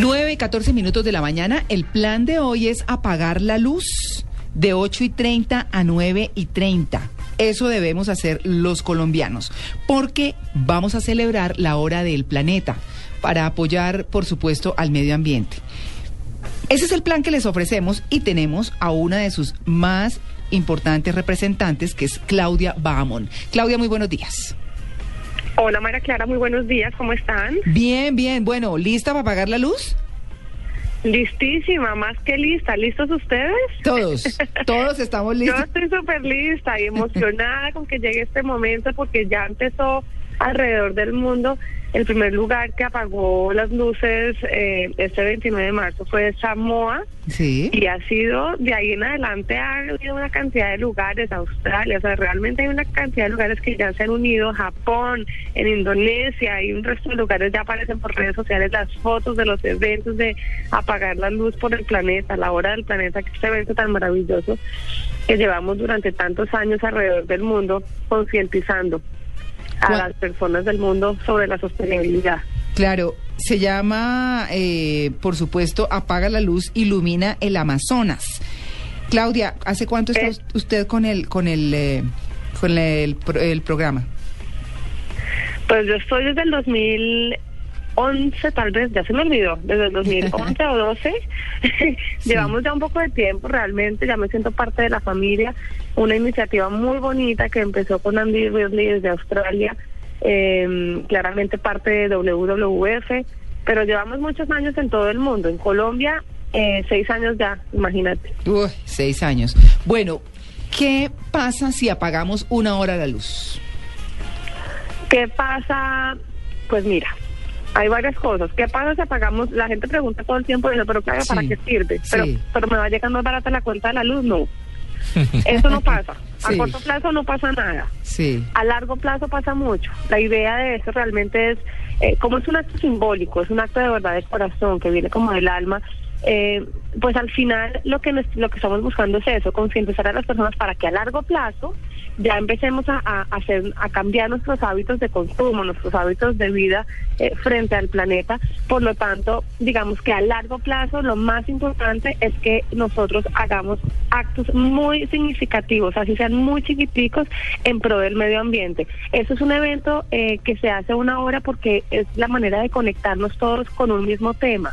9 y 14 minutos de la mañana. El plan de hoy es apagar la luz de 8 y 30 a 9 y 30. Eso debemos hacer los colombianos, porque vamos a celebrar la hora del planeta para apoyar, por supuesto, al medio ambiente. Ese es el plan que les ofrecemos y tenemos a una de sus más importantes representantes, que es Claudia Bahamón. Claudia, muy buenos días. Hola María Clara, muy buenos días, ¿cómo están? Bien, bien, bueno, ¿lista para apagar la luz? Listísima, más que lista. ¿Listos ustedes? Todos, todos estamos listos. Yo estoy súper lista y emocionada con que llegue este momento porque ya empezó alrededor del mundo el primer lugar que apagó las luces eh, este 29 de marzo fue Samoa. Sí. Y ha sido, de ahí en adelante ha habido una cantidad de lugares, Australia, o sea, realmente hay una cantidad de lugares que ya se han unido, Japón, en Indonesia, y un resto de lugares ya aparecen por redes sociales las fotos de los eventos de apagar la luz por el planeta, la hora del planeta, que este evento tan maravilloso que llevamos durante tantos años alrededor del mundo concientizando a las personas del mundo sobre la sostenibilidad. Claro, se llama, eh, por supuesto, Apaga la Luz, Ilumina el Amazonas. Claudia, ¿hace cuánto está Eh. usted con el, con el, eh, con el, pro- el programa? Pues yo estoy desde el 2011, tal vez, ya se me olvidó, desde el 2011 o 12. Llevamos ya un poco de tiempo realmente, ya me siento parte de la familia. Una iniciativa muy bonita que empezó con Andy Ridley desde Australia, eh, claramente parte de WWF, pero llevamos muchos años en todo el mundo. En Colombia, eh, seis años ya, imagínate. Uy, seis años. Bueno, ¿qué pasa si apagamos una hora la luz? ¿Qué pasa? Pues mira, hay varias cosas. ¿Qué pasa si apagamos? La gente pregunta todo el tiempo, dice, pero claro, ¿para Sí, qué sirve? Pero, sí. pero me va a llegar más barata la cuenta de la luz. No. Eso no pasa. A Sí. corto plazo no pasa nada. Sí. A largo plazo pasa mucho. La idea de eso realmente es, eh, como es un acto simbólico, es un acto de verdad de corazón que viene como del alma, eh, pues al final lo que, lo que estamos buscando es eso, concientizar a las personas para que a largo plazo ya empecemos a, a hacer, a cambiar nuestros hábitos de consumo, nuestros hábitos de vida eh, frente al planeta. Por lo tanto, digamos que a largo plazo lo más importante es que nosotros hagamos actos muy significativos, así sean muy chiquiticos, en pro del medio ambiente. Eso es un evento eh, que se hace una hora porque es la manera de conectarnos todos con un mismo tema.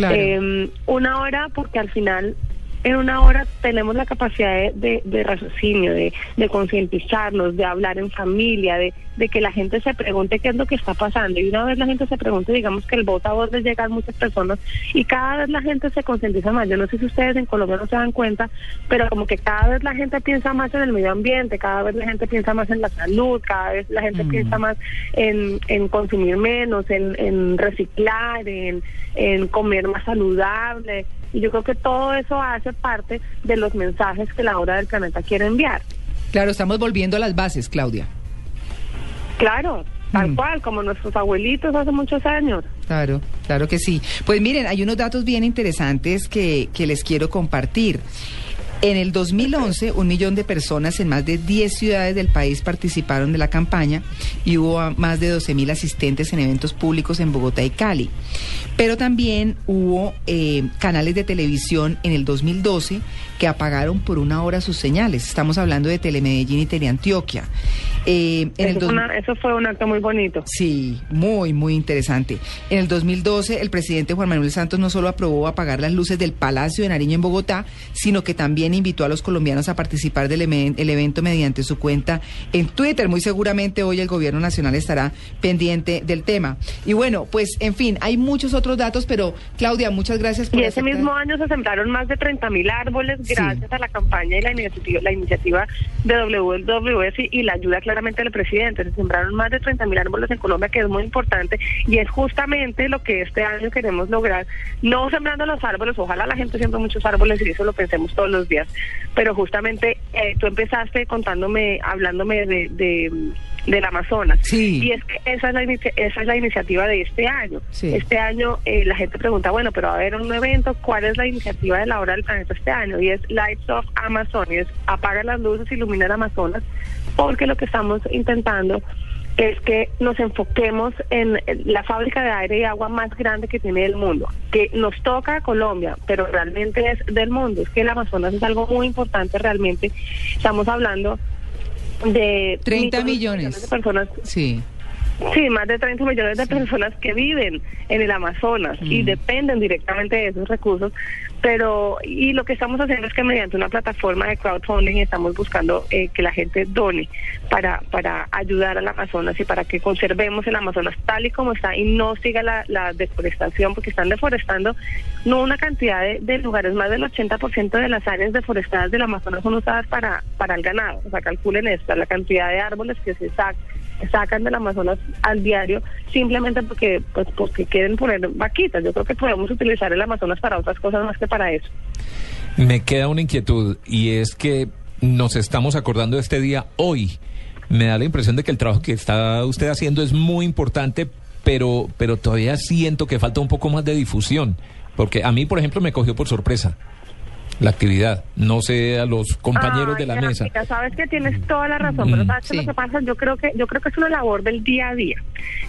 Eh, una hora porque al final en una hora tenemos la capacidad de, de- de raciocinio, de, de concientizarnos, de hablar en familia, de, de que la gente se pregunte qué es lo que está pasando. Y una vez la gente se pregunte, digamos que el voz a voz les llega a muchas personas y cada vez la gente se concientiza más. Yo no sé si ustedes en Colombia no se dan cuenta, pero como que cada vez la gente piensa más en el medio ambiente, cada vez la gente piensa más en la salud, cada vez la gente Mm. piensa más en, en consumir menos, en, en reciclar, en, en comer más saludable. Y yo creo que todo eso hace parte de los mensajes que la hora del planeta quiere enviar. Claro, estamos volviendo a las bases, Claudia. Claro, tal Mm. cual, como nuestros abuelitos hace muchos años. Claro, claro que sí. Pues miren, hay unos datos bien interesantes que, que les quiero compartir. En el 2011, un millón de personas en más de 10 ciudades del país participaron de la campaña y hubo más de 12 mil asistentes en eventos públicos en Bogotá y Cali. Pero también hubo eh, canales de televisión en el 2012 que apagaron por una hora sus señales. Estamos hablando de Telemedellín y Teleantioquia. Eh, en una- eso fue un acto muy bonito. Sí, muy, muy interesante. En el 2012, el presidente Juan Manuel Santos no solo aprobó apagar las luces del Palacio de Nariño en Bogotá, sino que también también invitó a los colombianos a participar del el evento mediante su cuenta en Twitter. Muy seguramente hoy el gobierno nacional estará pendiente del tema. Y bueno, pues en fin, hay muchos otros datos, pero Claudia, muchas gracias por Y ese aceptar- mismo año se sembraron más de 30 mil árboles Sí. gracias a la campaña y la iniciativa, la iniciativa de WWF y, y la ayuda claramente del presidente. Se sembraron más de 30 mil árboles en Colombia, que es muy importante y es justamente lo que este año queremos lograr. No sembrando los árboles, ojalá la gente siembre muchos árboles y eso lo pensemos todos los días, pero justamente eh, tú empezaste contándome, hablándome de... de del Amazonas. Sí. Y es que esa es la, inicia- esa es la iniciativa de este año. Sí. Este año eh, la gente pregunta, bueno, pero va a haber un evento, ¿cuál es la iniciativa de la hora del planeta este año? Y es Lights of Amazon, y es apaga las luces, ilumina el Amazonas, porque lo que estamos intentando es que nos enfoquemos en la fábrica de aire y agua más grande que tiene el mundo, que nos toca a Colombia, pero realmente es del mundo, es que el Amazonas es algo muy importante realmente. Estamos hablando de 30 millones millones. de personas Sí. Sí, más de 30 millones de personas que viven en el Amazonas y Mm. dependen directamente de esos recursos. Pero, y lo que estamos haciendo es que mediante una plataforma de crowdfunding estamos buscando eh, que la gente done para, para ayudar al Amazonas y para que conservemos el Amazonas tal y como está y no siga la, la deforestación, porque están deforestando no una cantidad de, de lugares, más del 80% de las áreas deforestadas del Amazonas son usadas para, para el ganado. O sea, calculen esto, la cantidad de árboles que se sacan sacan del Amazonas al diario simplemente porque pues porque quieren poner vaquitas. Yo creo que podemos utilizar el Amazonas para otras cosas más que para eso. Me queda una inquietud y es que nos estamos acordando de este día hoy. Me da la impresión de que el trabajo que está usted haciendo es muy importante, pero, pero todavía siento que falta un poco más de difusión. Porque a mí, por ejemplo, me cogió por sorpresa la actividad. No sé a los compañeros Ay, de la mesa. Sabes que tienes toda la razón, pero Mm. sabes Sí. lo que pasa. Yo creo que yo creo que es una labor del día a día.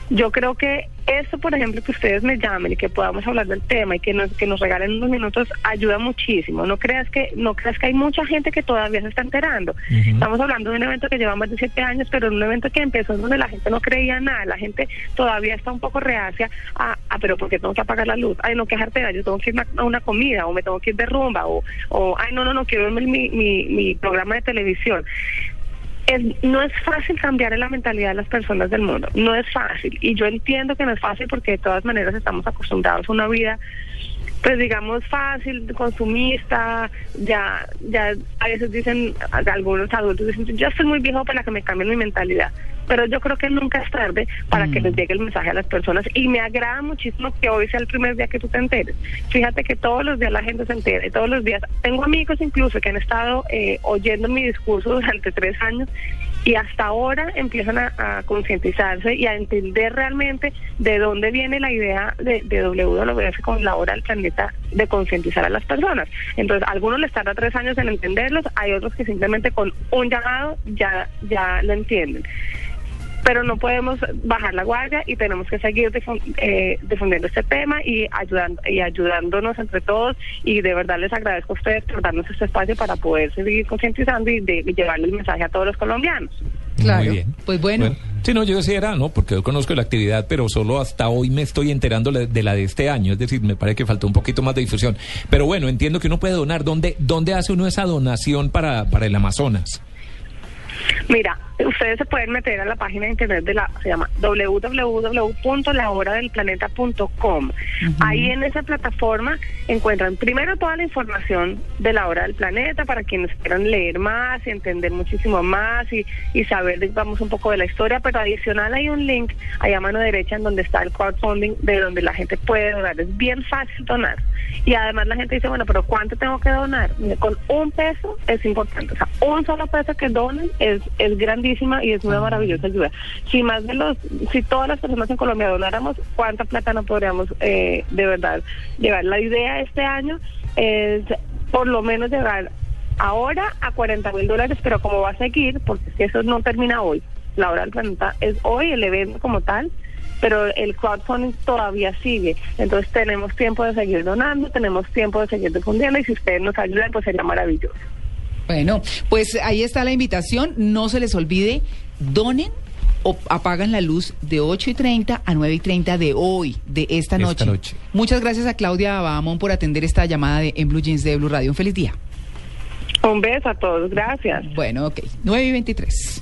Yo creo que eso, por ejemplo, que ustedes me llamen y que podamos hablar del tema y que nos que nos regalen unos minutos ayuda muchísimo. No creas que no creas que hay mucha gente que todavía se está enterando. Estamos hablando de un evento que lleva más de siete años, pero en un evento que empezó donde la gente no creía nada. La gente todavía está un poco reacia a, a pero ¿por qué tengo que apagar la luz? Ay, no, qué jartera, yo tengo que ir a una comida o me tengo que ir de rumba o, o ay, no, no, no, quiero ver mi, mi, mi programa de televisión. Es, no es fácil cambiar la mentalidad de las personas del mundo, no es fácil. Y yo entiendo que no es fácil porque de todas maneras estamos acostumbrados a una vida, pues digamos, fácil, consumista, ya, ya a veces dicen, algunos adultos dicen, yo estoy muy viejo para que me cambien mi mentalidad. Pero yo creo que nunca es tarde para que les llegue el mensaje a las personas. Y me agrada muchísimo que hoy sea el primer día que tú te enteres. Fíjate que todos los días la gente se entera y todos los días. Tengo amigos incluso que han estado eh, oyendo mi discurso durante tres años y hasta ahora empiezan a, a concientizarse y a entender realmente de dónde viene la idea de, de WWF con la hora del planeta de concientizar a las personas. Entonces, a algunos les tarda tres años en entenderlos, hay otros que simplemente con un llamado ya, ya lo entienden pero no podemos bajar la guardia y tenemos que seguir eh, difundiendo este tema y ayudando y ayudándonos entre todos y de verdad les agradezco a ustedes por darnos este espacio para poder seguir concientizando y de, llevarle el mensaje a todos los colombianos. Claro. Muy bien. Pues bueno. Sí, no, yo era, ¿no? Porque yo conozco la actividad, pero solo hasta hoy me estoy enterando de la de este año. Es decir, me parece que faltó un poquito más de difusión. Pero bueno, entiendo que uno puede donar. ¿Dónde, dónde hace uno esa donación para, para el Amazonas? Mira, ustedes se pueden meter a la página de internet de la, se llama www.lahoradelplaneta.com. Ahí en esa plataforma encuentran primero toda la información de la hora del planeta para quienes quieran leer más y entender muchísimo más y, y saber, digamos, un poco de la historia, pero adicional hay un link ahí a mano derecha en donde está el crowdfunding de donde la gente puede donar. Es bien fácil donar. Y además la gente dice, bueno, pero ¿cuánto tengo que donar? Con un peso es importante. O sea, un solo peso que donen es, es grandísima y es una maravillosa ayuda. Si más de los, si todas las personas en Colombia donáramos, ¿cuánta plata no podríamos eh, de verdad llevar? La idea este año es por lo menos llegar ahora a 40 mil dólares, pero como va a seguir, porque que eso no termina hoy. La hora del planeta es hoy, el evento como tal, pero el crowdfunding todavía sigue. Entonces tenemos tiempo de seguir donando, tenemos tiempo de seguir difundiendo y si ustedes nos ayudan, pues sería maravilloso. Bueno, pues ahí está la invitación. No se les olvide, donen o apagan la luz de 8 y 30 a 9 y 30 de hoy, de esta Esta noche. noche. Muchas gracias a Claudia Bahamón por atender esta llamada de En Blue Jeans de Blue Radio. Un feliz día. Un beso a todos, gracias. Bueno, ok. 9 y 23.